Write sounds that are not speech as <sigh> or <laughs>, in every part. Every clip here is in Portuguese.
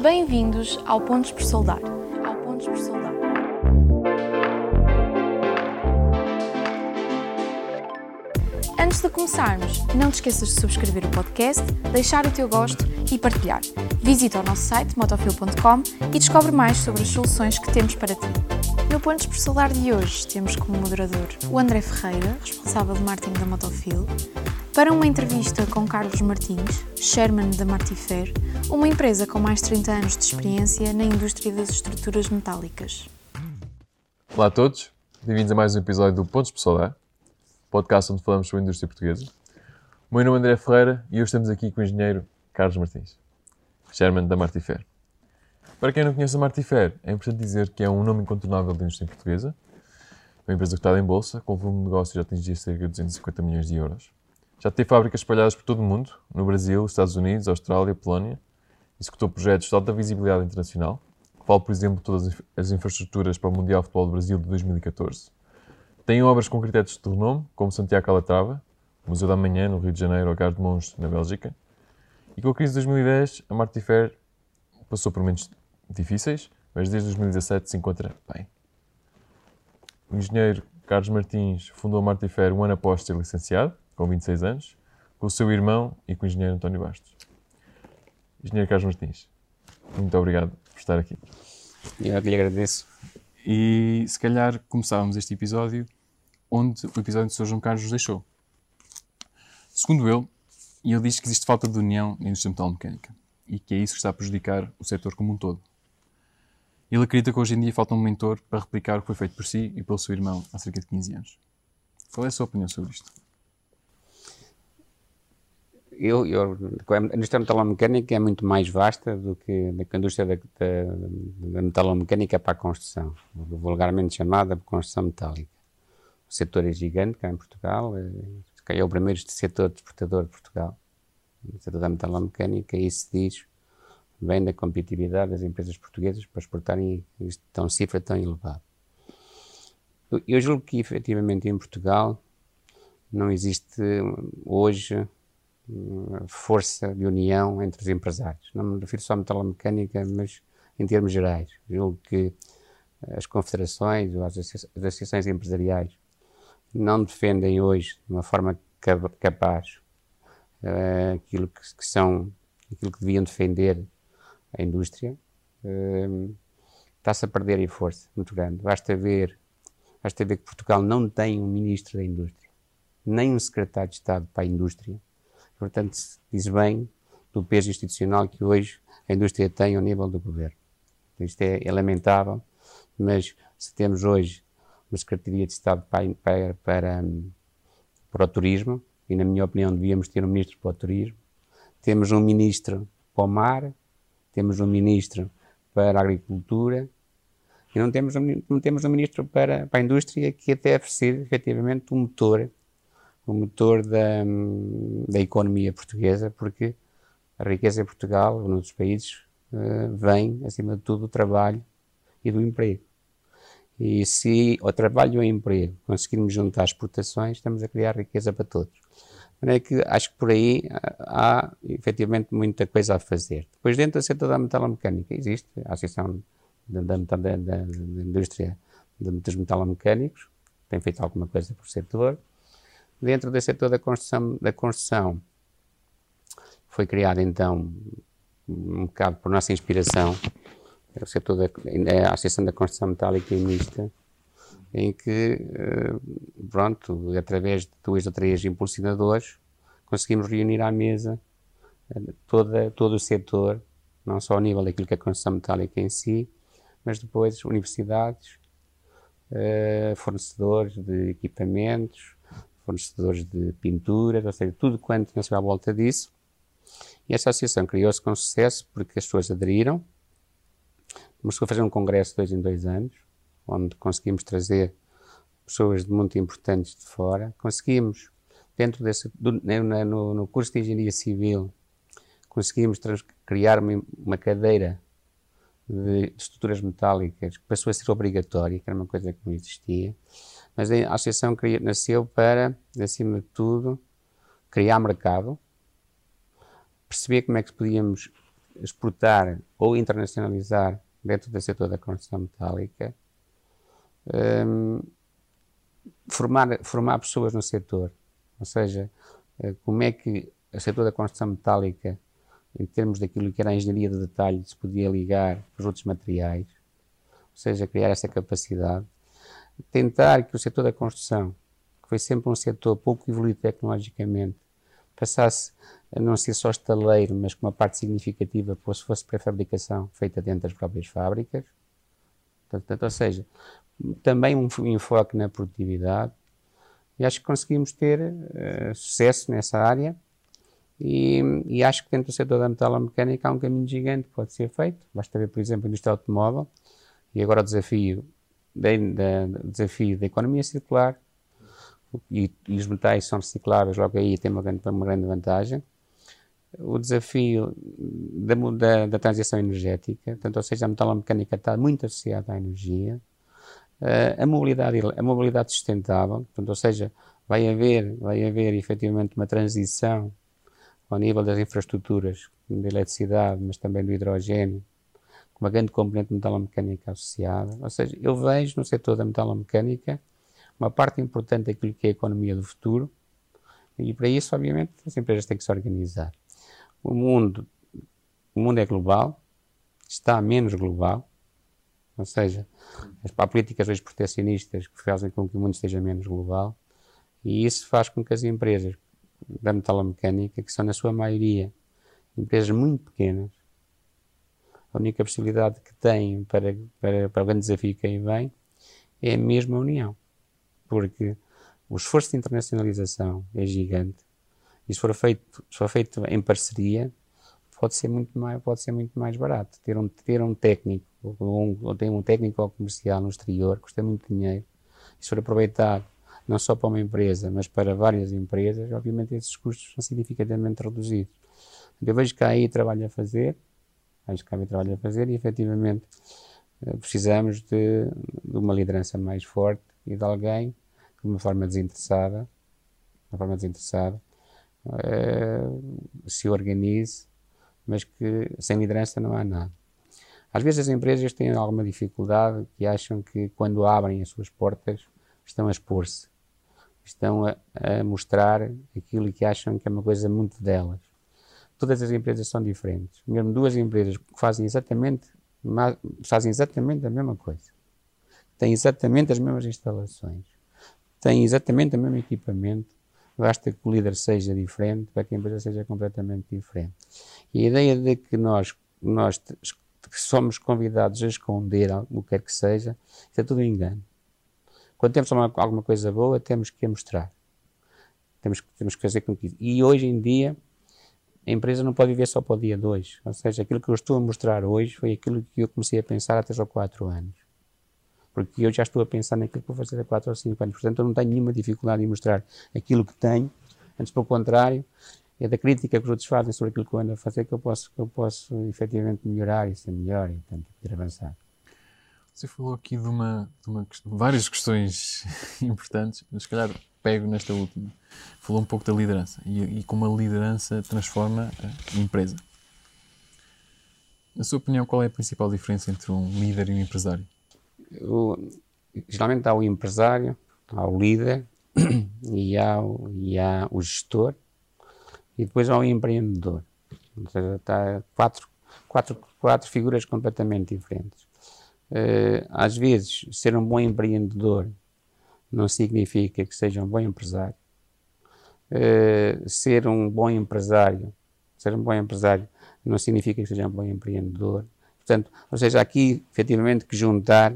Bem-vindos ao Pontos por Soldar. Ao Pontos por Soldar. Antes de começarmos, não te esqueças de subscrever o podcast, deixar o teu gosto e partilhar. Visita o nosso site motofil.com e descobre mais sobre as soluções que temos para ti. No Pontos por Soldar de hoje temos como moderador o André Ferreira, responsável de marketing da Motofil, para uma entrevista com Carlos Martins, chairman da Martifer, uma empresa com mais de 30 anos de experiência na indústria das estruturas metálicas. Olá a todos, bem-vindos a mais um episódio do Pontos Soldar, podcast onde falamos sobre a indústria portuguesa. O meu nome é André Ferreira e hoje estamos aqui com o engenheiro Carlos Martins, chairman da Martifer. Para quem não conhece a Martifer, é importante dizer que é um nome incontornável da indústria portuguesa, uma empresa cotada em bolsa, com volume de negócio já atingia cerca de 250 milhões de euros. Já tem fábricas espalhadas por todo o mundo, no Brasil, Estados Unidos, Austrália, Polónia. Executou projetos de alta visibilidade internacional, vale, por exemplo, todas as infraestruturas para o Mundial de Futebol do Brasil de 2014. Tem obras com critérios de renome, como Santiago Calatrava, Museu da Manhã, no Rio de Janeiro, ou Gare de Mons, na Bélgica. E com a crise de 2010, a Martifer passou por momentos difíceis, mas desde 2017 se encontra bem. O engenheiro Carlos Martins fundou a Martifer um ano após ser licenciado, com 26 anos, com o seu irmão e com o engenheiro António Bastos. Engenheiro Carlos Martins, muito obrigado por estar aqui. Eu que lhe agradeço. E se calhar começávamos este episódio onde o episódio do Sr. João Carlos nos deixou. Segundo ele, ele diz que existe falta de união na indústria metalomecânica e que é isso que está a prejudicar o setor como um todo. Ele acredita que hoje em dia falta um mentor para replicar o que foi feito por si e pelo seu irmão há cerca de 15 anos. Qual é a sua opinião sobre isto? Eu, eu, a indústria metalomecânica é muito mais vasta do que a indústria da, da, da metalomecânica para a construção, vulgarmente chamada construção metálica. O setor é gigante cá em Portugal, é, é o primeiro setor exportador de Portugal, o setor da metalomecânica, e isso diz bem da competitividade das empresas portuguesas para exportarem tão cifra tão elevada. Eu julgo que efetivamente em Portugal não existe hoje força de união entre os empresários. Não me refiro só à metalomecânica, mas em termos gerais. Julgo que as confederações ou as associações empresariais não defendem hoje de uma forma capaz uh, aquilo que, são, aquilo que deviam defender a indústria. Uh, Está-se a perder em força muito grande. Basta ver, basta ver que Portugal não tem um ministro da indústria, nem um secretário de Estado para a indústria Portanto, diz bem do peso institucional que hoje a indústria tem ao nível do governo. Isto é, é lamentável, mas se temos hoje uma Secretaria de Estado para, para, para, para o turismo, e na minha opinião devíamos ter um ministro para o turismo, temos um ministro para o mar, temos um ministro para a agricultura, e não temos um, não temos um ministro para, para a indústria que deve ser efetivamente um motor o motor da, da economia portuguesa, porque a riqueza em Portugal, ou noutros países, uh, vem, acima de tudo, do trabalho e do emprego. E se o trabalho e o emprego conseguirmos juntar exportações, estamos a criar riqueza para todos. É que acho que por aí há, há efetivamente muita coisa a fazer. Depois, dentro do setor da metalomecânica, existe a Associação da, da, da, da Indústria dos Metalomecânicos, tem feito alguma coisa por setor Dentro desse setor da construção, da construção. Foi criado então um bocado por nossa inspiração. O setor da a Associação da Construção Metálica e Mista em que eh, pronto, através de dois ou três impulsionadores conseguimos reunir à mesa eh, toda, todo o setor, não só ao nível daquilo que é a construção metálica em si, mas depois universidades, eh, fornecedores de equipamentos, fornecedores de pinturas, ou seja, tudo quanto nasceu à volta disso. E essa associação criou-se com sucesso porque as pessoas aderiram. Começou a fazer um congresso dois em dois anos, onde conseguimos trazer pessoas muito importantes de fora. Conseguimos, dentro desse, do, no, no, curso de Engenharia Civil, conseguimos criar uma, uma cadeira de, de, estruturas metálicas que passou a ser obrigatória, que era uma coisa que não existia. Mas a associação nasceu para, acima de tudo, criar mercado, perceber como é que podíamos exportar ou internacionalizar dentro do setor da construção metálica, um, formar, formar pessoas no setor. Ou seja, uh, como é que o setor da construção metálica, em termos daquilo que era a engenharia de detalhe, se podia ligar aos outros materiais, ou seja, criar essa capacidade. Tentar que o setor da construção, que foi sempre um setor pouco evoluído tecnologicamente, passasse a não ser só estaleiro, mas com uma parte significativa fosse, fosse pré-fabricação feita dentro das próprias fábricas. Portanto, ou seja, também um enfoque na produtividade. E acho que conseguimos ter uh, sucesso nessa área. E, e, acho que dentro do setor da metalomecânica há um caminho gigante que pode ser feito. Basta ver, por exemplo, a indústria automóvel e agora o desafio da, da, desafio da economia circular e, e, os metais são recicláveis, logo aí tem uma grande, uma grande vantagem. O desafio da, da, da, transição energética, portanto, ou seja, a metalomecânica está muito associada à energia, uh, a, mobilidade, a mobilidade sustentável, portanto, ou seja, vai haver, vai haver efetivamente uma transição ao nível das infraestruturas de eletricidade, mas também do hidrogênio, uma grande componente metalomecânica associada. Ou seja, eu vejo no setor da metalomecânica uma parte importante daquilo que é a economia do futuro, e para isso, obviamente, as empresas têm que se organizar. O mundo, o mundo é global, está menos global, ou seja, as políticas hoje protecionistas que fazem com que o mundo esteja menos global, e isso faz com que as empresas da metalomecânica, que são na sua maioria empresas muito pequenas, a única possibilidade que têm para, para, para o grande desafio que aí vem é a mesma união. Porque o esforço de internacionalização é gigante e se for feito, se for feito em parceria, pode ser muito mais, pode ser muito mais barato. Ter um, ter um técnico, um, ou ter um técnico comercial no exterior, custa muito dinheiro. E se for aproveitado não só para uma empresa, mas para várias empresas, obviamente esses custos são significativamente reduzidos. Eu vejo que há aí trabalho a fazer, acho que há aí trabalho a fazer e efetivamente eh, precisamos de, de uma liderança mais forte e de alguém de uma forma desinteressada, de uma forma desinteressada, uh, se organize, mas que sem liderança não há nada. Às vezes as empresas têm alguma dificuldade que acham que quando abrem as suas portas estão a expor-se, estão a, a, mostrar aquilo que acham que é uma coisa muito delas. Todas as empresas são diferentes. Mesmo duas empresas que fazem exatamente, fazem exatamente a mesma coisa, têm exatamente as mesmas instalações, têm exatamente o mesmo equipamento, basta que o líder seja diferente para que a empresa seja completamente diferente. E a ideia de que nós, nós somos convidados a esconder o que quer que seja, isso é tudo um engano. Quando temos alguma coisa boa, temos que a mostrar. Temos, temos que fazer com que. E hoje em dia, a empresa não pode viver só para o dia 2. Ou seja, aquilo que eu estou a mostrar hoje foi aquilo que eu comecei a pensar há 3 ou 4 anos porque eu já estou a pensar naquilo que vou fazer a 4 ou 5 anos. Portanto, eu não tenho nenhuma dificuldade em mostrar aquilo que tenho, antes pelo contrário, é da crítica que os outros fazem sobre aquilo que eu ando a fazer que eu posso, que eu posso efetivamente melhorar e ser melhor e, portanto, poder avançar. Você falou aqui de, uma, de uma, várias questões <laughs> importantes, mas se calhar pego nesta última. Falou um pouco da liderança e, e como a liderança transforma a empresa. Na sua opinião, qual é a principal diferença entre um líder e um empresário? o, geralmente há o empresário, há o líder <clears throat> e há, e há o gestor e depois há o empreendedor. Ou seja, está quatro, quatro, quatro figuras completamente diferentes. Uh, às vezes, ser um bom empreendedor não significa que seja um bom empresário. Uh, ser um bom empresário, ser um bom empresário não significa que seja um bom empreendedor. Portanto, ou seja, aqui efetivamente que juntar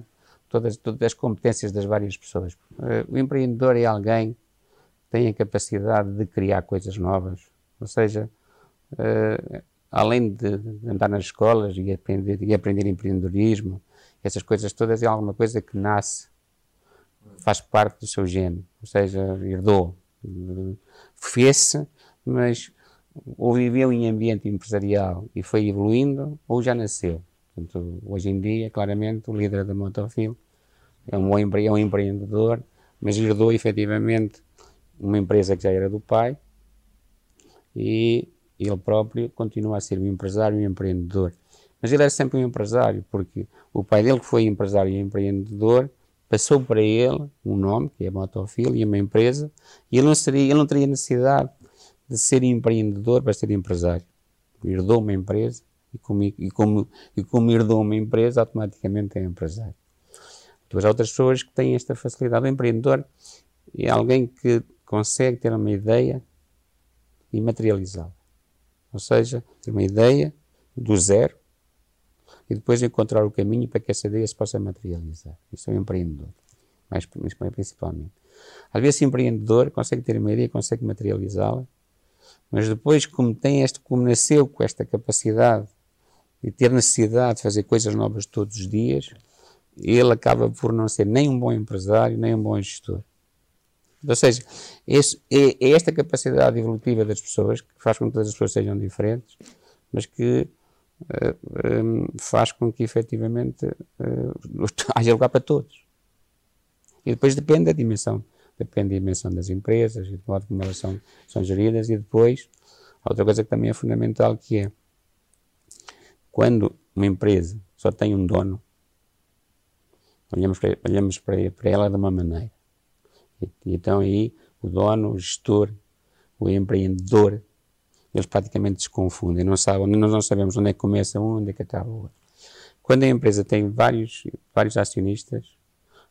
todas, todas as competências das várias pessoas. Uh, o empreendedor é alguém que tem a capacidade de criar coisas novas, ou seja, uh, além de, andar nas escolas e aprender, e aprender empreendedorismo, essas coisas todas é alguma coisa que nasce, faz parte do seu gene, ou seja, herdou, fez-se, mas ou viveu em ambiente empresarial e foi evoluindo, ou já nasceu. Portanto, hoje em dia, claramente, o líder da Motofil é um, é um empreendedor, mas herdou efetivamente uma empresa que já era do pai e ele próprio continua a ser um empresário e um empreendedor. Mas ele era sempre um empresário, porque o pai dele, que foi empresário e empreendedor, passou para ele um nome, que é Motofil, e uma empresa, e ele não, seria, ele não teria necessidade de ser empreendedor para ser empresário. Herdou uma empresa, e como, e como, e como herdou uma empresa, automaticamente é empresário. Depois há outras pessoas que têm esta facilidade. O empreendedor é alguém que consegue ter uma ideia e materializá-la. Ou seja, ter uma ideia do zero e depois encontrar o caminho para que essa ideia se possa materializar. Isso é um empreendedor, mais, principalmente. Às vezes, empreendedor consegue ter uma ideia, consegue materializá-la, mas depois, como tem este, como nasceu com esta capacidade de ter necessidade de fazer coisas novas todos os dias, ele acaba por não ser nem um bom empresário, nem um bom gestor. Ou seja, esse, é, é, esta capacidade evolutiva das pessoas que faz com que todas as pessoas sejam diferentes, mas que faz com que efetivamente uh, haja lugar para todos. E depois depende da dimensão, depende da dimensão das empresas e do modo como elas são, são geridas, e depois, outra coisa que também é fundamental que é quando uma empresa só tem um dono, olhamos para, olhamos para, para ela de uma maneira. E então aí o dono, o gestor, o empreendedor, eles praticamente se confundem, não sabem, nós não sabemos onde é que começa um, onde é que acaba o outro. Quando a empresa tem vários, vários acionistas,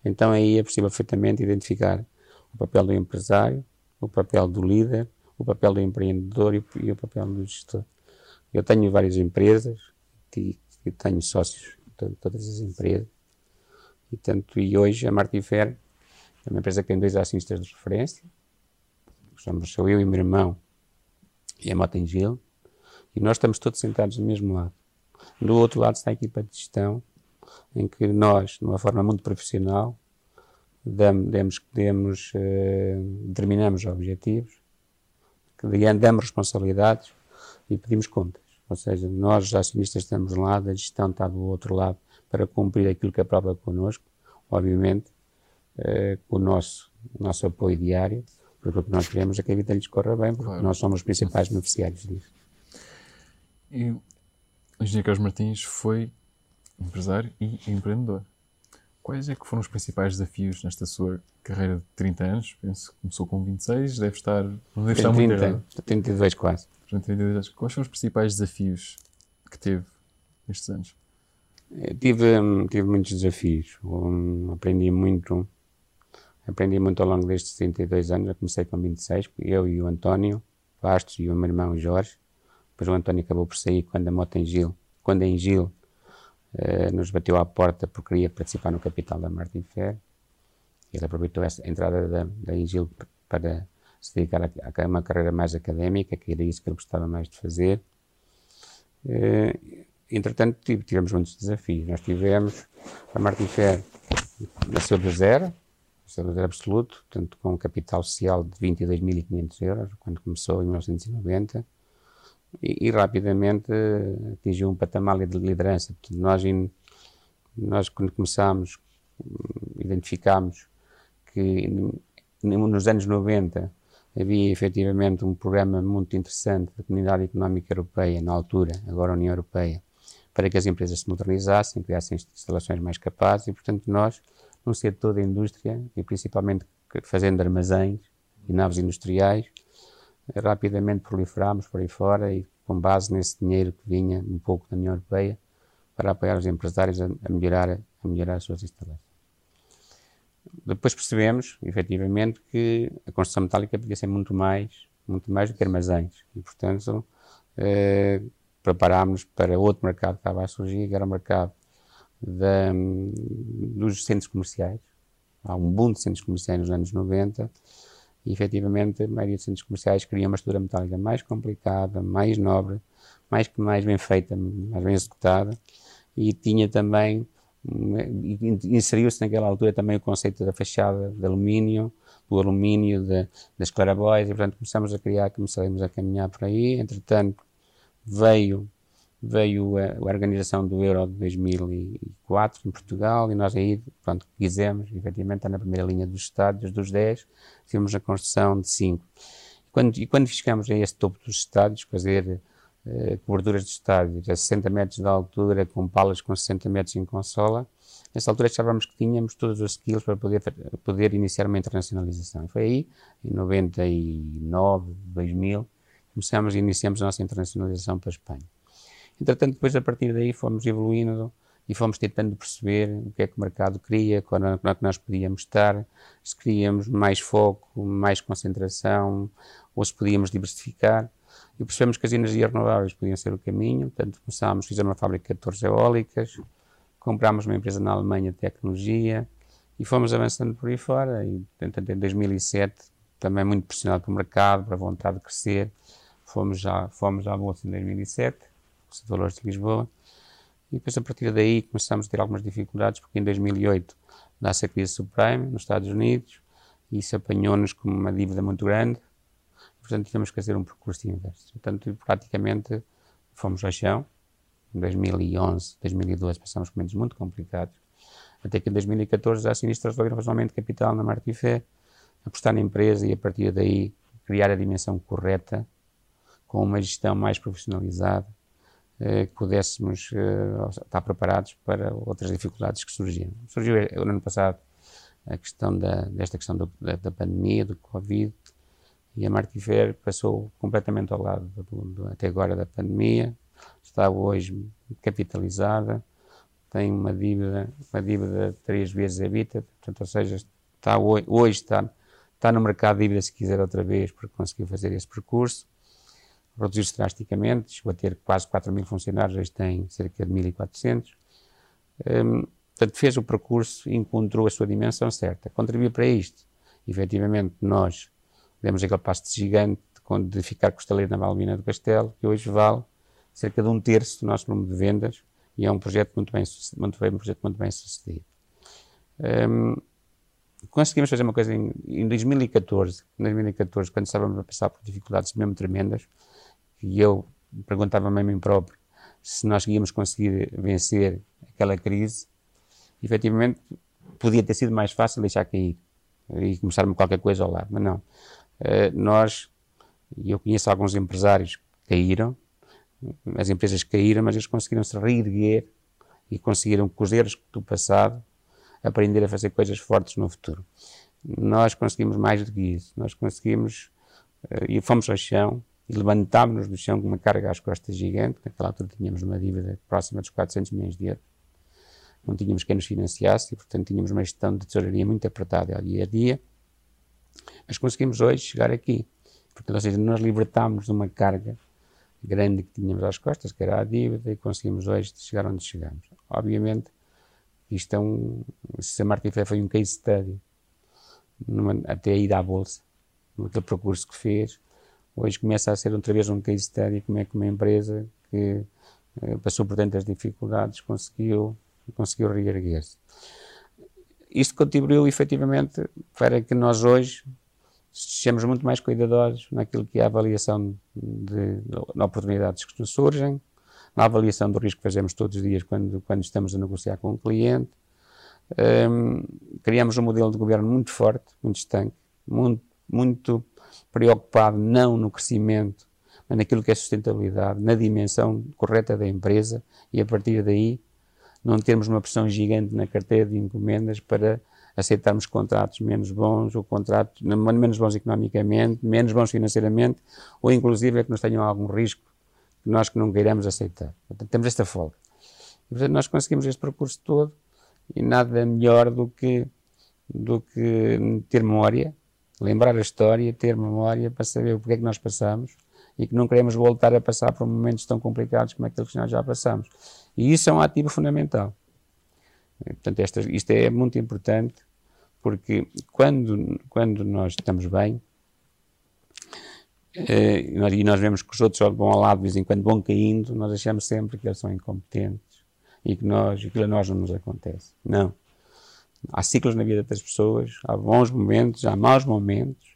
então aí é possível perfeitamente identificar o papel do empresário, o papel do líder, o papel do empreendedor e, e o papel do gestor. Eu tenho várias empresas e, e tenho sócios de todas as empresas e, tanto, e hoje a Martifer é uma empresa que tem dois acionistas de referência. Somos, eu e o meu irmão e a Motengil. E nós estamos todos sentados no mesmo lado. Do outro lado está a equipa de gestão, em que nós, de uma forma muito profissional, demos, demos, eh, determinamos objetivos, damos responsabilidades e pedimos contas. Ou seja, nós, os acionistas, estamos lá, a gestão está do outro lado para cumprir aquilo que aprova connosco, obviamente, eh, com o nosso, o nosso apoio diário, porque o que nós queremos é que a vida lhes corra bem, porque claro. nós somos os principais beneficiários disso. E o engenheiro Carlos Martins foi empresário e empreendedor. Quais é que foram os principais desafios nesta sua carreira de 30 anos? Penso que começou com 26, deve estar, não deve estar 30, muito errado. 32 quase. 32. Quais são os principais desafios que teve nestes anos? Eu tive, hum, tive muitos desafios. Um, aprendi muito Aprendi muito ao longo destes 32 anos. Eu comecei com 26, eu e o António Bastos e o meu irmão Jorge. Depois o António acabou por sair quando a moto em Gil, quando em Gil eh, nos bateu à porta porque queria participar no capital da Martin Fair. Ele aproveitou essa entrada da, da Engil para se dedicar a, a, uma carreira mais académica, que era isso que ele gostava mais de fazer. Eh, entretanto, tivemos muitos desafios. Nós tivemos, a Martin Fair nasceu do zero, estabilidade absoluto, portanto, com um capital social de 22.500 euros, quando começou em 1990, e, e, rapidamente atingiu um patamar de liderança. Portanto, nós, nós, quando começámos, identificámos que nos anos 90 havia efetivamente um programa muito interessante da Comunidade Económica Europeia, na altura, agora União Europeia, para que as empresas se modernizassem, criassem instalações mais capazes e, portanto, nós no setor da indústria e principalmente fazendo armazéns e naves industriais, rapidamente proliferámos por aí fora e com base nesse dinheiro que vinha um pouco da União Europeia para apoiar os empresários a, a melhorar, a melhorar as suas instalações. Depois percebemos, efetivamente, que a construção metálica podia ser muito mais, muito mais do que armazéns e, portanto, eh, preparámos para outro mercado que estava a surgir, que era o mercado da, dos centros comerciais. Há um boom de centros comerciais nos anos 90 e, efetivamente, a maioria dos centros comerciais queria uma estrutura metálica mais complicada, mais nobre, mais, mais bem feita, mais bem executada e tinha também, inseriu-se naquela altura também o conceito da fachada de alumínio, do alumínio, de, das clarabóias e, portanto, começamos a criar, começamos a caminhar por aí. Entretanto, veio veio a, a, organização do Euro de 2004 em Portugal e nós aí, pronto, quisemos, efetivamente, estar na primeira linha dos estádios, dos 10, fizemos a construção de 5. quando, e quando chegamos a esse topo dos estádios, fazer eh, coberturas de estádios a 60 metros de altura, com palas com 60 metros em consola, nessa altura achávamos que tínhamos todos os skills para poder, poder iniciar uma internacionalização. E foi aí, em 99, 2000, começamos e iniciamos a nossa internacionalização para a Espanha. Entretanto, depois a partir daí fomos evoluindo e fomos tentando perceber o que é que o mercado queria, quando é que nós podíamos estar, se queríamos mais foco, mais concentração, ou se podíamos diversificar. E percebemos que as energias renováveis podiam ser o caminho, portanto começámos, fizemos uma fábrica de torres eólicas, comprámos uma empresa na Alemanha de tecnologia e fomos avançando por aí fora. E, portanto, em 2007, também muito pressionado pelo mercado, para a vontade de crescer, fomos já, fomos à Bolsa em 2007, Bolsa de Lisboa, e depois a partir daí começamos a ter algumas dificuldades, porque em 2008 dá-se a crise subprime nos Estados Unidos, e isso apanhou-nos com uma dívida muito grande, portanto tínhamos que fazer um percurso inverso. Portanto, praticamente fomos ao chão, em 2011, 2012 passamos por momentos muito complicados, até que em 2014 a acionistas resolveram razoamento de capital na Martifé, apostar na empresa e a partir daí criar a dimensão correta, com uma gestão mais profissionalizada, que pudéssemos eh, estar preparados para outras dificuldades que surgiram. Surgiu eh, no ano passado a questão da, desta questão da, da, pandemia, do Covid, e a Martifer passou completamente ao lado do, até agora da pandemia, está hoje capitalizada, tem uma dívida, uma dívida três vezes a Vita, portanto, ou seja, está hoje, hoje está, está no mercado de dívida se quiser outra vez, porque conseguiu fazer esse percurso reduziu-se drasticamente, chegou a ter quase 4 mil funcionários, hoje tem cerca de 1.400. Um, portanto, fez o percurso e encontrou a sua dimensão certa. Contribuiu para isto. Efetivamente, nós demos aquele passo de gigante de ficar costaleiro na Malvina do Castelo, que hoje vale cerca de um terço do nosso número de vendas e é um projeto muito bem, muito bem, um projeto muito bem sucedido. Um, conseguimos fazer uma coisa em, em 2014, em 2014, quando estávamos a passar por dificuldades mesmo tremendas, e eu perguntava-me a mim próprio se nós íamos conseguir vencer aquela crise, efetivamente podia ter sido mais fácil deixar cair e começar-me qualquer coisa ao lado, mas não. Uh, nós, e eu conheço alguns empresários que caíram, as empresas caíram, mas eles conseguiram se reerguer e conseguiram, com os erros do passado, aprender a fazer coisas fortes no futuro. Nós conseguimos mais do que isso. Nós conseguimos, uh, e fomos ao chão, levantámos-nos do chão com uma carga às costas gigante. Naquela altura tínhamos uma dívida próxima dos 400 milhões de euros. Não tínhamos quem nos financiasse e, portanto, tínhamos uma gestão de tesouraria muito apertada dia a dia. Mas conseguimos hoje chegar aqui. Portanto, ou seja, nós libertámos de uma carga grande que tínhamos às costas, que era a dívida, e conseguimos hoje chegar onde chegamos. Obviamente, isto é um. Se a Martin foi um case study, numa, até a ida à Bolsa, naquele percurso que fez, hoje começa a ser outra vez um case study como é que uma empresa que eh, passou por tantas dificuldades conseguiu, conseguiu reerguer-se. Isto contribuiu efetivamente para que nós hoje sejamos muito mais cuidadosos naquilo que é a avaliação de, de oportunidades que nos surgem, na avaliação do risco que fazemos todos os dias quando, quando estamos a negociar com um cliente. Um, criamos um modelo de governo muito forte, muito estanque, muito, muito preocupado não no crescimento, mas naquilo que é sustentabilidade, na dimensão correta da empresa e a partir daí não termos uma pressão gigante na carteira de encomendas para aceitarmos contratos menos bons ou contratos menos bons economicamente, menos bons financeiramente ou inclusive é que nos tenham algum risco que nós que não queiramos aceitar. Portanto, temos esta folga. E, portanto, nós conseguimos este percurso todo e nada melhor do que, do que ter memória lembrar a história, ter memória para saber o que é que nós passamos e que não queremos voltar a passar por momentos tão complicados como aqueles que nós já passamos. E isso é um ativo fundamental. Portanto, esta, isto é muito importante porque quando, quando nós estamos bem eh, e nós vemos que os outros vão ao lado de vez em quando vão caindo, nós achamos sempre que eles são incompetentes e que nós, aquilo a nós não nos acontece. Não. Há ciclos na vida das pessoas, há bons momentos, há maus momentos.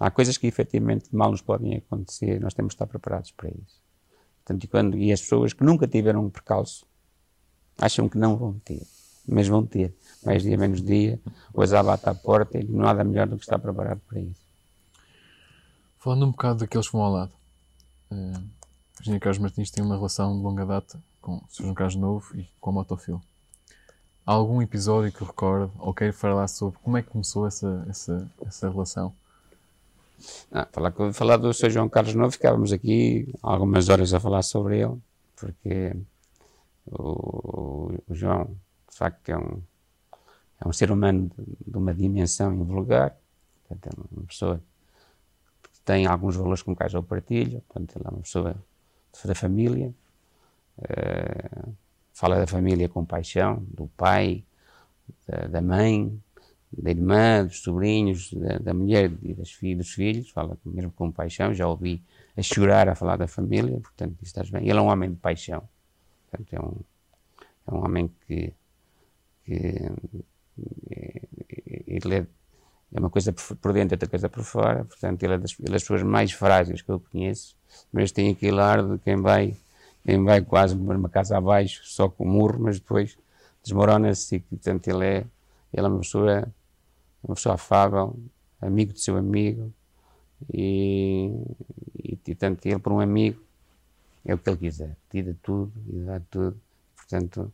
Há coisas que efetivamente mal nos podem acontecer nós temos de estar preparados para isso. Portanto, e, quando, e as pessoas que nunca tiveram um percalço acham que não vão ter, mas vão ter. Mais dia, menos dia, o azar bate à porta e não há nada melhor do que estar preparado para isso. Falando um bocado daqueles que vão ao lado, uh, o engenheiro Carlos Martins tem uma relação de longa data com o Sr. João Carlos Novo e com a Motofil. Algum episódio que recorde ou queira falar sobre como é que começou essa, essa, essa relação? Ah, falar, falar do Sr. João Carlos Novo, ficávamos aqui algumas horas a falar sobre ele, porque o, o João, de facto, é um, é um ser humano de, de uma dimensão invulgar, portanto, é uma pessoa que tem alguns valores com quais eu partilho, portanto, ele é uma pessoa da família, uh, fala da família com paixão, do pai, da, da mãe, da irmã, dos sobrinhos, da, da mulher e das filhas, dos filhos, fala mesmo com paixão, já ouvi a chorar a falar da família, portanto, estás bem. Ele é um homem de paixão, portanto, é um, é um homem que, que é, ele é, é, uma coisa por dentro, outra coisa por fora, portanto, ele é, das, ele é das pessoas mais frágeis que eu conheço, mas tem aquele ar de quem vai, quem vai quase uma casa abaixo, só com murro, mas depois desmorona-se e, portanto, ele é, ele é uma pessoa uma pessoa afável, amigo do seu amigo, e, e, e tanto ele por um amigo é o que ele quiser, tira tudo e dá tudo. Portanto,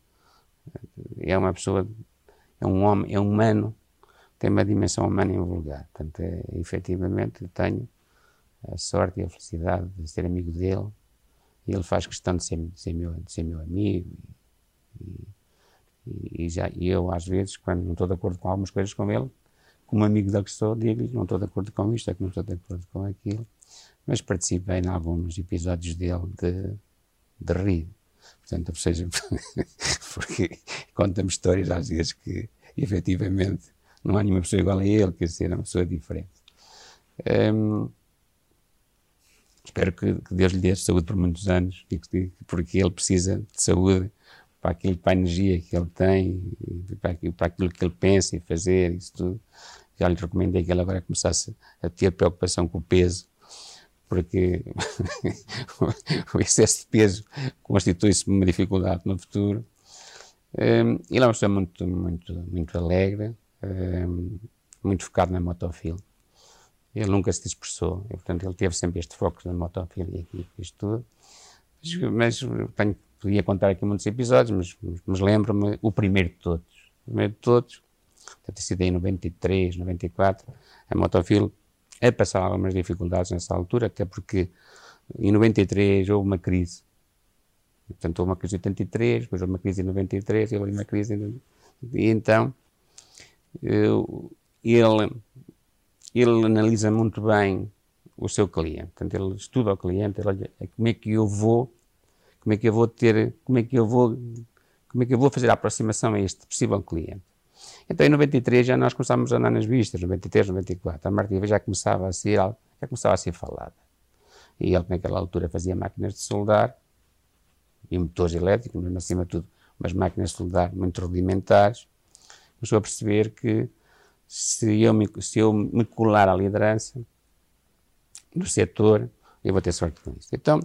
é uma pessoa, é um homem, é um humano, tem uma dimensão humana invulgar. Portanto, é, efetivamente, eu tenho a sorte e a felicidade de ser amigo dele, ele faz questão de ser, de ser, meu, de ser meu amigo. E, e, e já, e eu, às vezes, quando não estou de acordo com algumas coisas com ele, como amigo da pessoa, digo-lhe não estou de acordo com isto, é que não estou de acordo com aquilo, mas participei em alguns episódios dele de, de rir. Portanto, ou seja, <laughs> porque conta-me histórias às vezes que efetivamente não há nenhuma pessoa igual a ele, quer dizer, é uma pessoa diferente. Um, espero que, que, Deus lhe dê saúde por muitos anos, porque ele precisa de saúde para, aquilo, para a energia que ele tem, para aquilo, para aquilo que ele pensa e fazer, isso tudo. Já lhe recomendei que ele agora começasse a ter preocupação com o peso, porque <laughs> o excesso de peso constitui-se uma dificuldade no futuro. Um, ele é uma pessoa muito, muito, muito alegre, um, muito focado na motofil. Ele nunca se dispersou, e, portanto, ele teve sempre este foco na motofil e isto tudo. Mas, mas tenho podia contar aqui muitos episódios, mas, mas lembro-me o primeiro de todos. O primeiro de todos, deve ter sido em 93, 94, a Motofil a passar algumas dificuldades nessa altura, até porque em 93 houve uma crise. Portanto, houve uma crise em 83, depois houve uma crise em 93 e houve uma crise em... E então, eu, ele, ele analisa muito bem o seu cliente. Portanto, ele estuda o cliente, ele olha como é que eu vou como é que eu vou ter, como é que eu vou, como é que eu vou fazer a aproximação a este possível cliente. Então, em 93 já nós começámos a andar nas vistas, 93, 94. A marca já começava a ser, já começava a ser falada. E ele, naquela altura, fazia máquinas de soldar e motores elétricos, mas acima de tudo, umas máquinas de soldar muito rudimentares. Começou a perceber que se eu me, se eu me colar à liderança do setor, eu vou ter sorte com isso. Então,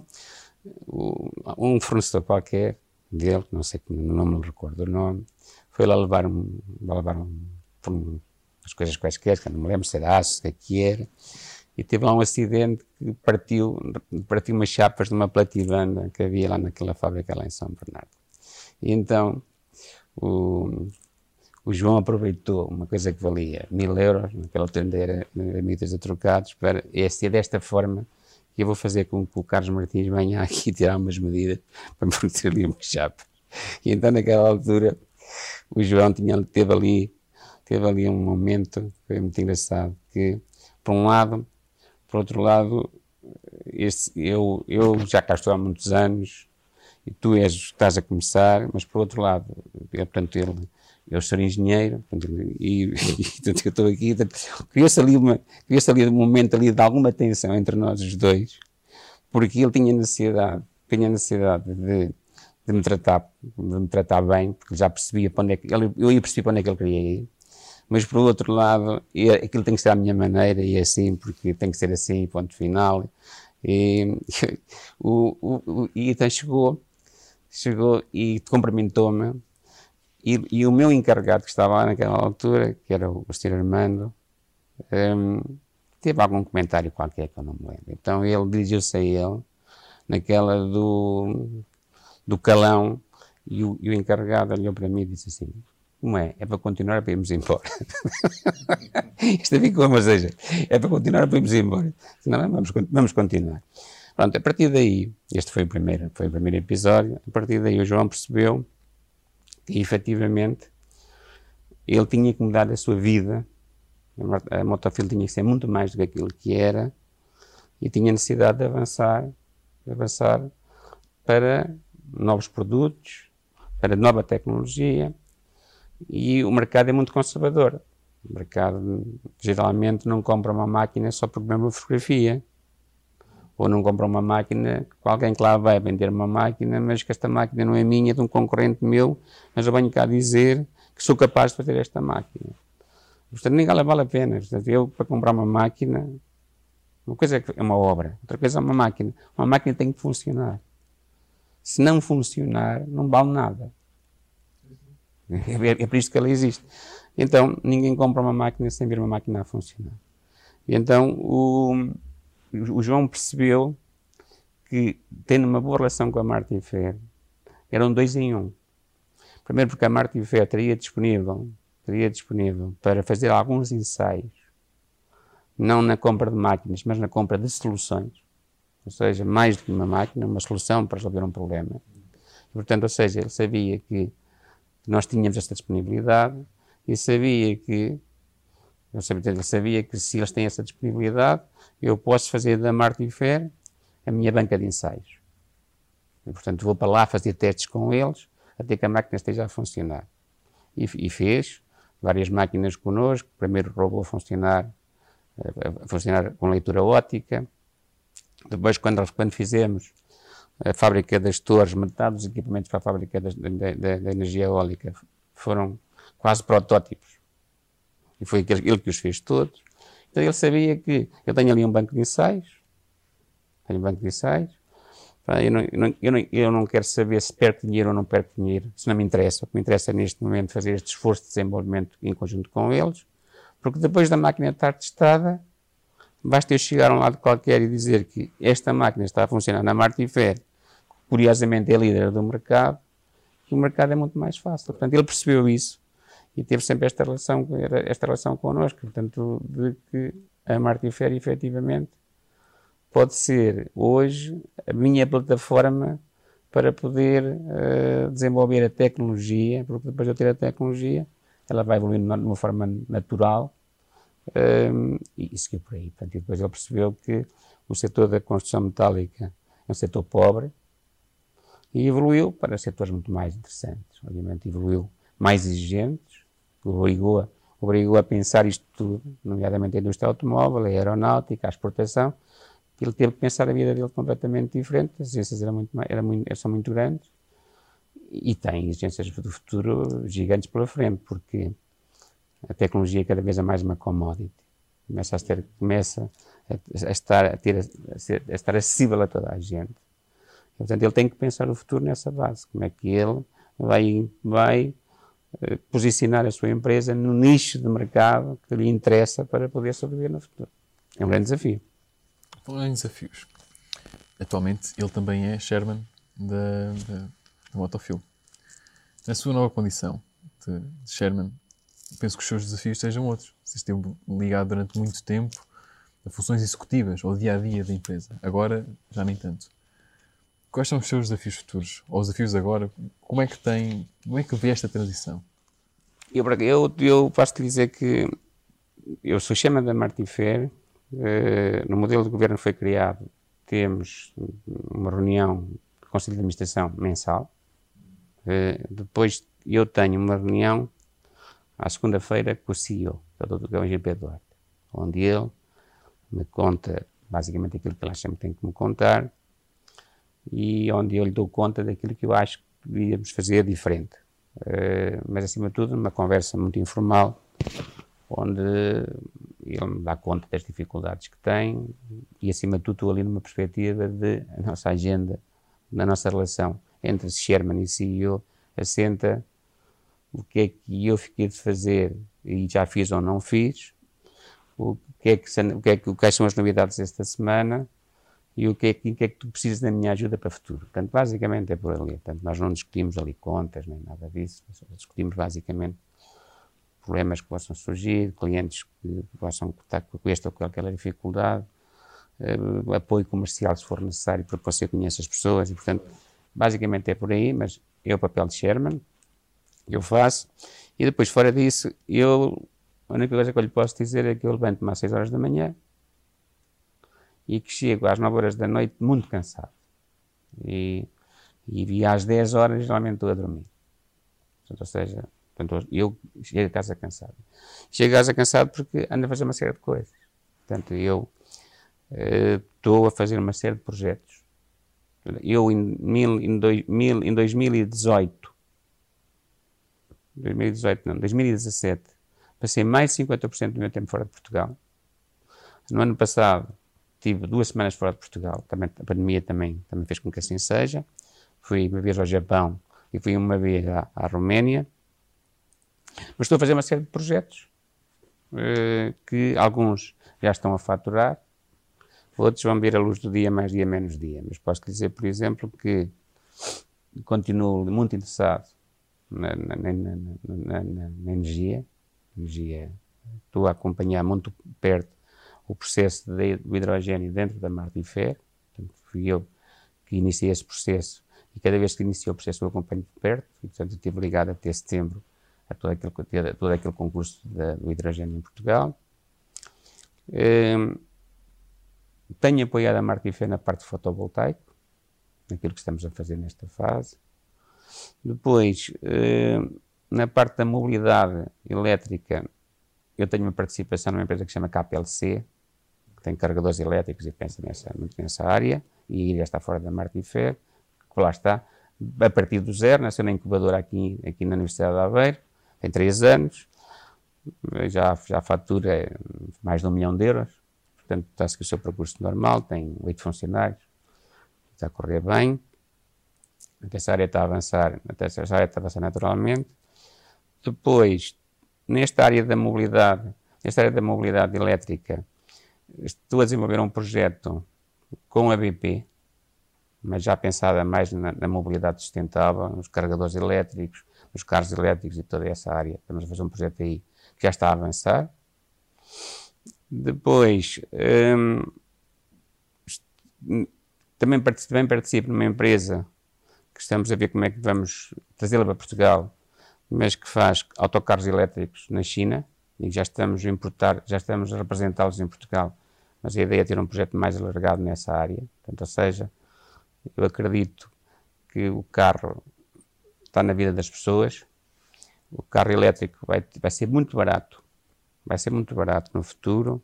um fornecedor qualquer dele, não sei, não me recordo o nome, foi lá levar, um, levar um, as coisas quaisquer, que não me lembro se era aço, o que era, e teve lá um acidente que partiu, partiu umas chapas de uma plativanda que havia lá naquela fábrica lá em São Bernardo. E então o, o João aproveitou uma coisa que valia mil euros, naquela altura era, mitas a trocados, para, é ser desta forma e eu vou fazer com que o Carlos Martins venha aqui tirar umas medidas <laughs> para me fornecer ali uma chapa. E então, naquela altura, o João tinha, teve, ali, teve ali um momento, foi muito engraçado, que, por um lado, por outro lado, este, eu, eu já cá estou há muitos anos, e tu és, estás a começar, mas por outro lado, portanto, ele eu sou engenheiro, e, <laughs> e eu estou aqui, criou-se ali, criou ali um momento ali de alguma tensão entre nós os dois, porque ele tinha necessidade, tinha necessidade de, de me tratar, de me tratar bem, porque já percebia para onde é que, ele, eu ia perceber para onde é que ele queria ir, mas por outro lado, aquilo tem que ser à minha maneira, e é assim, porque tem que ser assim, ponto final, e, <laughs> o, o, e então chegou, chegou e cumprimentou-me, e, e, o meu encarregado que estava lá naquela altura, que era o Sr. Armando, um, teve algum comentário qualquer que eu não me lembro. Então ele dirigiu-se a ele, naquela do, do calão, e o, e o encarregado olhou para mim e disse assim: Como é? É para continuar para irmos embora. <laughs> Isto ficou, mas seja, é para continuar para irmos embora. Não, vamos, vamos continuar. Pronto, a partir daí, este foi o primeiro, foi o primeiro episódio, a partir daí o João percebeu que efetivamente ele tinha que mudar a sua vida, a Motofil tinha que ser muito mais do que aquilo que era e tinha necessidade de avançar, de avançar para novos produtos, para nova tecnologia e o mercado é muito conservador. O mercado geralmente não compra uma máquina só porque vê uma fotografia. Ou não compra uma máquina alguém que lá vai vender uma máquina, mas que esta máquina não é minha, é de um concorrente meu, mas eu venho cá dizer que sou capaz de fazer esta máquina. Portanto, nem ela vale a pena. Portanto, eu, para comprar uma máquina, uma coisa é uma obra, outra coisa é uma máquina. Uma máquina tem que funcionar. Se não funcionar, não vale nada. É, é por isto que ela existe. Então, ninguém compra uma máquina sem ver uma máquina a funcionar. E então, o, o João percebeu que, tendo uma boa relação com a Martin Fer, eram dois em um. Primeiro porque a Martin Fer teria disponível, teria disponível para fazer alguns ensaios, não na compra de máquinas, mas na compra de soluções. Ou seja, mais do que uma máquina, uma solução para resolver um problema. E, portanto, ou seja, ele sabia que nós tínhamos esta disponibilidade e sabia que ele sabia que se eles têm essa disponibilidade, eu posso fazer da Martin Fair a minha banca de ensaios. E, portanto, vou para lá fazer testes com eles até que a máquina esteja a funcionar. E, e fez várias máquinas connosco. Primeiro robô a funcionar, a funcionar com leitura ótica. Depois, quando, quando fizemos a fábrica das torres, metade dos equipamentos para a fábrica da, da energia eólica foram quase protótipos. E foi ele que os fez todos. Então ele sabia que eu tenho ali um banco de ensaios, tenho um banco de ensaios, eu não, eu, não, eu, não, quero saber se perco dinheiro ou não perco dinheiro, isso não me interessa. O que me interessa é neste momento fazer este esforço de desenvolvimento em conjunto com eles, porque depois da máquina estar testada, basta eu chegar a um lado qualquer e dizer que esta máquina está a funcionar na Martin Fair, curiosamente é líder do mercado, que o mercado é muito mais fácil. Portanto, ele percebeu isso e teve sempre esta relação, esta relação connosco, portanto, de que a Martifere, efetivamente, pode ser hoje a minha plataforma para poder uh, desenvolver a tecnologia, porque depois de eu ter a tecnologia, ela vai evoluindo de uma forma natural um, e, e seguiu por aí. Portanto, depois ele percebeu que o setor da construção metálica é um setor pobre e evoluiu para setores muito mais interessantes. Obviamente, evoluiu mais exigentes, obrigou a, obrigou a pensar isto tudo, nomeadamente a indústria automóvel, a aeronáutica, a exportação. Ele teve que pensar a vida dele completamente diferente, as exigências eram muito, eram muito, são muito grandes e tem exigências do futuro gigantes pela frente, porque a tecnologia cada vez é mais uma commodity. Começa a, ter, começa a, estar, a, ter, a, ser, a estar acessível a toda a gente. Portanto, ele tem que pensar o futuro nessa base. Como é que ele vai, vai posicionar a sua empresa no nicho de mercado que lhe interessa para poder sobreviver no futuro. É um grande desafio. Falando em desafios, atualmente ele também é chairman da, Motofilm. Na sua nova condição de, de chairman, penso que os seus desafios sejam outros. Vocês têm ligado durante muito tempo a funções executivas, ao dia a dia da empresa. Agora, já nem tanto. Quais são os seus desafios futuros? Ou os desafios agora? Como é que tem, como é que vê esta transição? Eu, eu, eu posso-te dizer que eu sou chama da Martin Fair. Uh, no modelo de governo que foi criado, temos uma reunião do Conselho de Administração mensal. Uh, depois eu tenho uma reunião à segunda-feira com o CEO, que é o Dr. GP Duarte, onde ele me conta basicamente aquilo que ele acha que tem que me contar e onde eu lhe dou conta daquilo que eu acho que devíamos fazer diferente. Uh, mas, acima de tudo, uma conversa muito informal, onde ele me dá conta das dificuldades que tem e, acima de tudo, ali numa perspectiva de a nossa agenda, da nossa relação entre Sherman e CEO, assenta o que é que eu fiquei de fazer e já fiz ou não fiz, o que é que, o que é que, quais são as novidades desta semana e o que é que, que é que tu precisas da minha ajuda para o futuro. Portanto, basicamente é por ali. Portanto, nós não discutimos ali contas nem nada disso, discutimos basicamente problemas que possam surgir, clientes que possam estar com esta ou com aquela dificuldade, eh, apoio comercial se for necessário, porque você conhece as pessoas e, portanto, basicamente é por aí, mas é o papel de chairman, eu faço, e depois, fora disso, eu, a única coisa que eu lhe posso dizer é que eu levanto-me às 6 horas da manhã e que chego às 9 horas da noite muito cansado. E, e às 10 horas geralmente estou a dormir. Portanto, ou seja, portanto, eu chego a casa cansado. Chego a casa cansado porque ando a fazer uma série de coisas. Portanto, eu eh, estou a fazer uma série de projetos. Eu, em, mil, em, dois, mil, em 2018, 2018 não, 2017, passei mais de 50% do meu tempo fora de Portugal. No ano passado, tive duas semanas fora de Portugal, também, a pandemia também, também fez com que assim seja. Fui uma vez ao Japão e fui uma vez à, à Roménia. Mas estou a fazer uma série de projetos eh, que alguns já estão a faturar, outros vão ver a luz do dia mais dia menos dia. Mas posso dizer, por exemplo, que continuo muito interessado na, na, na, na energia. energia. Estou a acompanhar muito perto o processo de, do hidrogênio dentro da Martifer. Portanto, fui eu que iniciei esse processo e cada vez que inicio o processo eu acompanho de perto. E, portanto, estive ligado até setembro a todo aquele, a todo aquele concurso do hidrogênio em Portugal. Um, tenho apoiado a Martifer na parte fotovoltaica, naquilo que estamos a fazer nesta fase. Depois, uh, na parte da mobilidade elétrica, eu tenho uma participação numa empresa que se chama KPLC, tem carregadores elétricos e pensa nessa, nessa área, e já está fora da Martifer, que lá está, a partir do zero, nasceu na incubadora aqui, aqui na Universidade de Aveiro, tem três anos, já, já fatura mais de um milhão de euros, portanto está a seguir o seu percurso normal, tem oito funcionários, está a correr bem, essa área está a avançar, essa área está a avançar naturalmente. Depois, nesta área da mobilidade, nesta área da mobilidade elétrica, estou a desenvolver um projeto com a BP, mas já pensada mais na, na mobilidade sustentável, nos carregadores elétricos, nos carros elétricos e toda essa área. Estamos a fazer um projeto aí que já está a avançar. Depois, hum, também, participo, também participo numa empresa que estamos a ver como é que vamos trazê-la para Portugal, mas que faz autocarros elétricos na China e já estamos a importar, já estamos a representá-los em Portugal, mas a ideia é ter um projeto mais alargado nessa área. Portanto, ou seja, eu acredito que o carro está na vida das pessoas, o carro elétrico vai, vai ser muito barato, vai ser muito barato no futuro,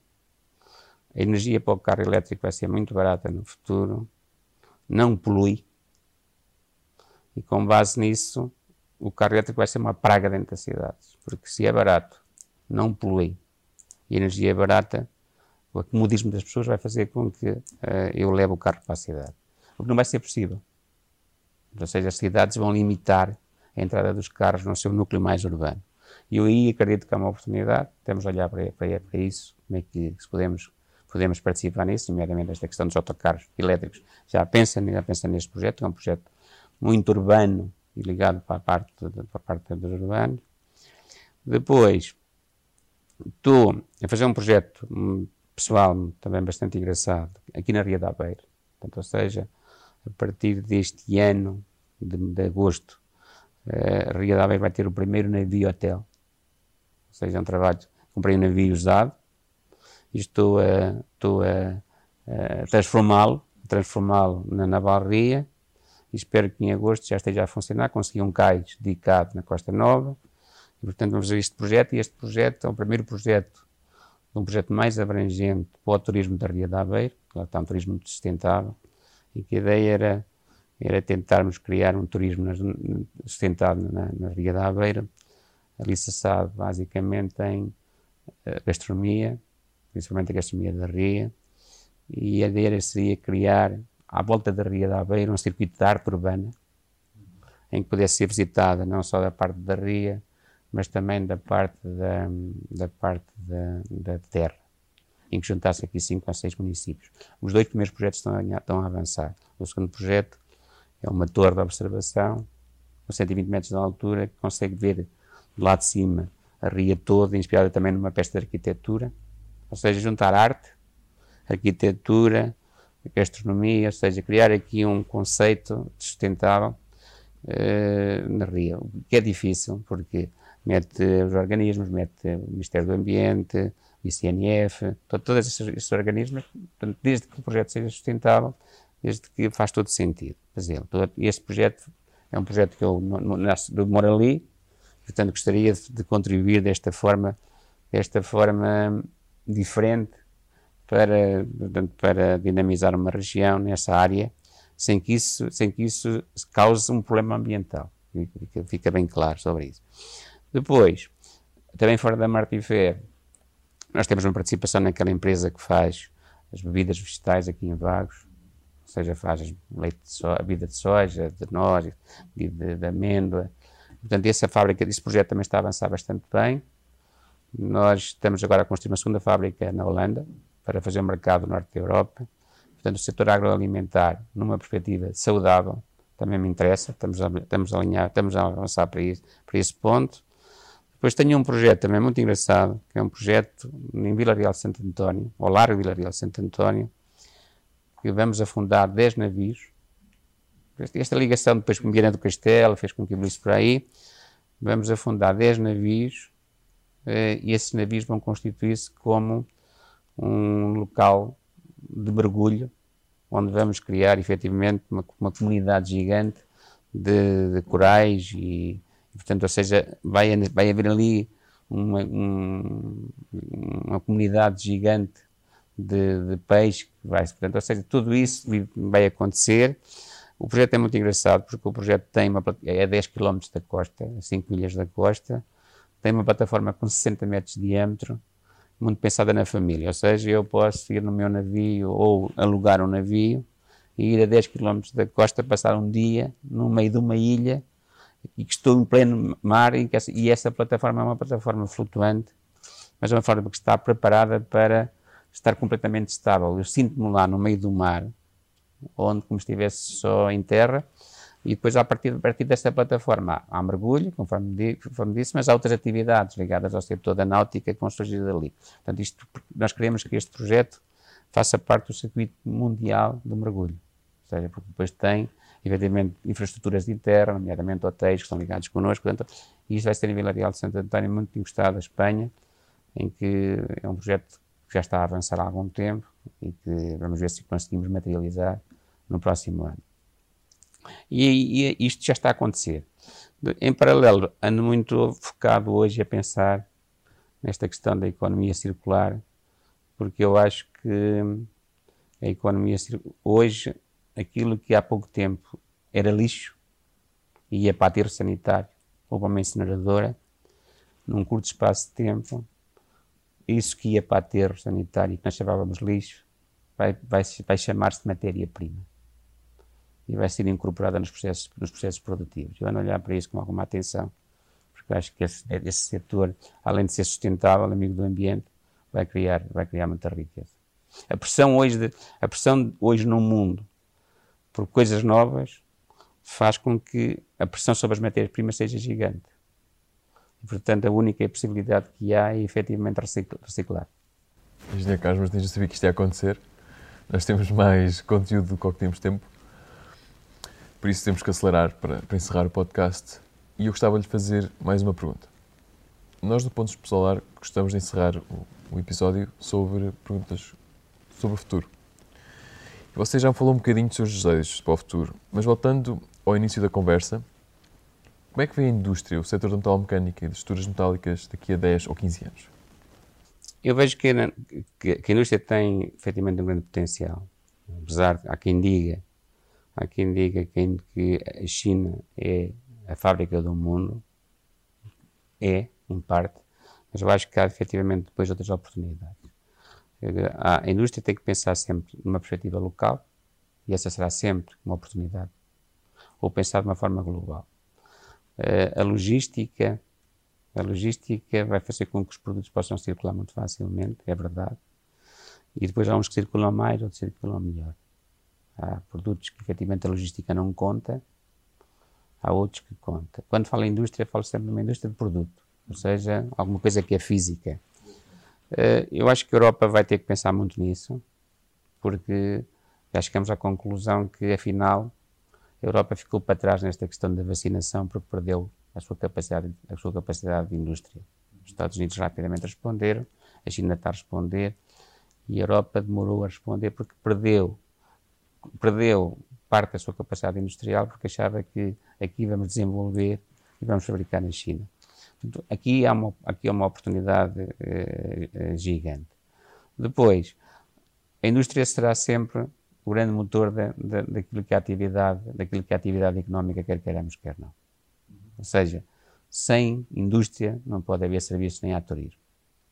a energia para o carro elétrico vai ser muito barata no futuro, não polui, e com base nisso, o carro elétrico vai ser uma praga dentro das cidades, porque se é barato, não polui, e a energia é barata, o acomodismo das pessoas vai fazer com que uh, eu leve o carro para a cidade. O que não vai ser possível. Ou seja, as cidades vão limitar a entrada dos carros no seu núcleo mais urbano. E eu aí acredito que há uma oportunidade, temos a olhar para, para, para isso, como é que podemos, podemos participar nisso, nomeadamente esta questão dos autocarros elétricos. Já pensa, já pensa neste projeto, é um projeto muito urbano e ligado para a parte, para a parte dos urbanos. Depois, estou a fazer um projeto pessoal também bastante engraçado, aqui na Ria da Aveiro. Portanto, ou seja, a partir deste ano, de, de agosto, a Ria da Aveiro vai ter o primeiro navio hotel. Ou seja, é um trabalho. Comprei um navio usado e estou a, estou a, a transformá-lo, transformá-lo na Naval Ria e espero que em agosto já esteja a funcionar. Consegui um cais dedicado na Costa Nova e, portanto, vamos fazer este projeto. E este projeto é o primeiro projeto, um projeto mais abrangente para o turismo da Ria da Aveiro. Lá está um turismo sustentável e que a ideia era, era tentarmos criar um turismo sustentado na, na Ria da Aveira, alicerçado basicamente em uh, gastronomia, principalmente a gastronomia da Ria, e a ideia seria criar à volta da Ria da Aveira um circuito de arte urbana, em que pudesse ser visitada não só da parte da Ria, mas também da parte da, da parte da, da terra. em que juntasse aqui cinco a seis municípios. Os dois primeiros projetos estão a, estão a avançar. O segundo projeto é uma torre de observação, com 120 metros de altura, que consegue ver de lá de cima a ria toda, inspirada também numa peça de arquitetura, ou seja, juntar arte, arquitetura, gastronomia, ou seja, criar aqui um conceito sustentável uh, na ria, o que é difícil, porque mete os organismos, mete o Ministério do Ambiente, o ICNF, todos esses, esses organismos, portanto, desde que o projeto seja sustentável, desde que faz todo sentido fazê-lo. Este projeto é um projeto que eu moro ali, portanto gostaria de, de contribuir desta forma, desta forma diferente para, portanto, para dinamizar uma região nessa área, sem que isso, sem que isso cause um problema ambiental. Fica bem claro sobre isso. Depois, também fora da Martifer, nós temos uma participação naquela empresa que faz as bebidas vegetais aqui em Vagos, ou seja, faz leite de soja, bebida de soja, de noz, de, de, de amêndoa. Portanto, essa fábrica, esse projeto também está a avançar bastante bem. Nós estamos agora a construir uma segunda fábrica na Holanda, para fazer o mercado no norte da Europa. Portanto, o setor agroalimentar, numa perspectiva saudável, também me interessa, estamos a, estamos a alinhar, estamos a avançar para, isso, para esse ponto. Depois tenho um projeto também muito engraçado, que é um projeto em Vila Real Santo António, ao largo de Vila Real Santo António, que vamos afundar 10 navios. Esta ligação depois com Viana do Castelo fez com que eu por aí. Vamos afundar 10 navios eh, e esses navios vão constituir-se como um local de mergulho, onde vamos criar efetivamente uma, uma comunidade gigante de, de corais e, portanto, ou seja, vai, vai haver ali uma, um, uma comunidade gigante de, de vai, portanto, ou seja, tudo isso vai acontecer. O projeto é muito engraçado porque o projeto tem uma, é a 10 km da costa, a 5 milhas da costa, tem uma plataforma com 60 metros de diâmetro, muito pensada na família. Ou seja, eu posso ir no meu navio ou alugar um navio e ir a 10 km da costa, passar um dia no meio de uma ilha e que estou em pleno mar e, essa, e essa plataforma é uma plataforma flutuante, mas é uma forma que está preparada para estar completamente estável. Eu sinto-me lá no meio do mar, onde como estivesse só em terra, e depois, a partir, a partir dessa plataforma, há mergulho, conforme, conforme disse, mas há outras atividades ligadas ao setor da náutica que vão surgir dali. Portanto, isto, nós queremos que este projeto faça parte do circuito mundial do mergulho. Ou seja, porque depois tem, evidentemente, infraestruturas de terra, nomeadamente hotéis que estão ligados connosco. Portanto, isto vai ser em Vila Real de Santo António, muito encostado à Espanha, em que é um projeto que já está a avançar há algum tempo e que vamos ver se conseguimos materializar no próximo ano. E, e isto já está a acontecer. Em paralelo, ando muito focado hoje a pensar nesta questão da economia circular, porque eu acho que a economia hoje, aquilo que há pouco tempo era lixo e ia para aterro sanitário ou para uma incineradora, num curto espaço de tempo, isso que ia para aterro sanitário que nós chamávamos lixo, vai, vai, vai chamar-se matéria-prima e vai ser incorporada nos processos, nos processos produtivos. Eu ando a olhar para isso com alguma atenção, porque acho que esse, esse setor, além de ser sustentável, amigo do ambiente, vai criar, vai criar muita riqueza. A pressão hoje, de, a pressão hoje no mundo por coisas novas faz com que a pressão sobre as matérias-primas seja gigante. Portanto, a única possibilidade que há é efetivamente reciclar. Engenheiro Carlos, mas tens de saber que isto ia acontecer. Nós temos mais conteúdo do que temos tempo. Por isso temos que acelerar para, para encerrar o podcast. E eu gostava de fazer mais uma pergunta. Nós, do Pontos Solar, gostamos de encerrar o, o episódio sobre perguntas sobre o futuro. Você já falou um bocadinho dos seus desejos para o futuro, mas voltando ao início da conversa, como é que vê a indústria, o setor da metalomecânica e das estruturas metálicas daqui a 10 ou 15 anos? Eu vejo que, que, que a indústria tem efetivamente um grande potencial. Apesar, há quem diga Há quem diga que a China é a fábrica do mundo. É, em parte, mas eu acho que há efetivamente depois outras oportunidades. A indústria tem que pensar sempre numa perspectiva local e essa será sempre uma oportunidade. Ou pensar de uma forma global. Eh, a logística, a logística vai fazer com que os produtos possam circular muito facilmente, é verdade. E depois há uns que circulam mais, outros circulam melhor. Há produtos que efetivamente a logística não conta, há outros que conta. Quando falo em indústria, falo sempre numa indústria de produto, ou seja, alguma coisa que é física. Uh, eu acho que a Europa vai ter que pensar muito nisso, porque já chegamos à conclusão que, afinal, a Europa ficou para trás nesta questão da vacinação porque perdeu a sua capacidade, a sua capacidade de indústria. Os Estados Unidos rapidamente responderam, a China está a responder e a Europa demorou a responder porque perdeu, perdeu parte da sua capacidade industrial porque achava que aqui vamos desenvolver e vamos fabricar na China. Aqui há uma, aqui há uma oportunidade eh, eh, gigante. Depois, a indústria será sempre o grande motor da, da, daquilo que a atividade, daquilo que a atividade económica, quer queiramos, quer não. Ou seja, sem indústria não pode haver serviços nem a turismo,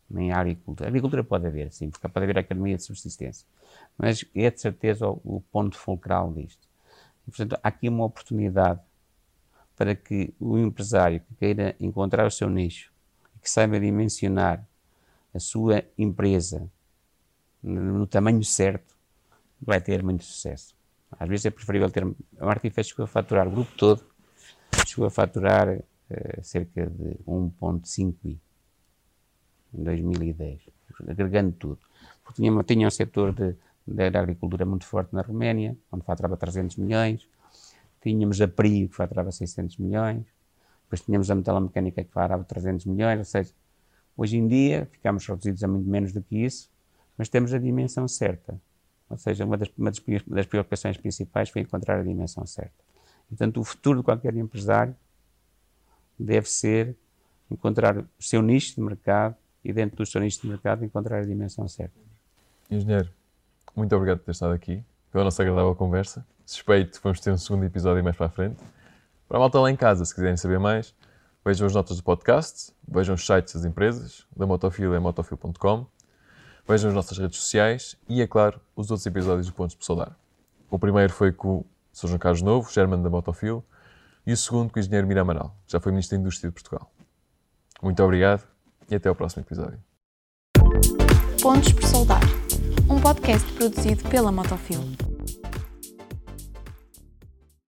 nem a agricultura. A agricultura pode haver, sim, porque pode haver a economia de subsistência. Mas é de certeza o, o ponto fulcral disto. E, portanto, há aqui uma oportunidade para que o empresário que queira encontrar o seu nicho, que saiba dimensionar a sua empresa no, tamanho certo, vai ter muito sucesso. Às vezes é preferível ter. A Artifex chegou a faturar o grupo todo, chegou a faturar uh, cerca de 1,5 i em 2010, agregando tudo. Porque tinha, tinha um setor de, de, de, agricultura muito forte na Roménia, onde faturava 300 milhões, tínhamos a PRI, que faturava 600 milhões, depois tínhamos a metalomecânica, que faturava 300 milhões, ou seja, hoje em dia ficamos reduzidos a muito menos do que isso, mas temos a dimensão certa. Ou seja, uma das, uma das preocupações principais foi encontrar a dimensão certa. Portanto, o futuro de qualquer empresário deve ser encontrar o seu nicho de mercado e, dentro do seu nicho de mercado, encontrar a dimensão certa. Engenheiro, muito obrigado por ter estado aqui, pela nossa agradável conversa. Suspeito que vamos ter um segundo episódio mais para a frente. Para a malta lá em casa, se quiserem saber mais, vejam as notas do podcast, vejam os sites das empresas, da Motofil é motofil.com Vejam as nossas redes sociais e, é claro, os outros episódios do Pontos por Soldar. O primeiro foi com o Sr. João Carlos Novo, German da Motofil, e o segundo com o engenheiro Miramanal, que já foi Ministro da Indústria de Portugal. Muito obrigado e até ao próximo episódio. Pontos por Soldar, um podcast produzido pela Motofil.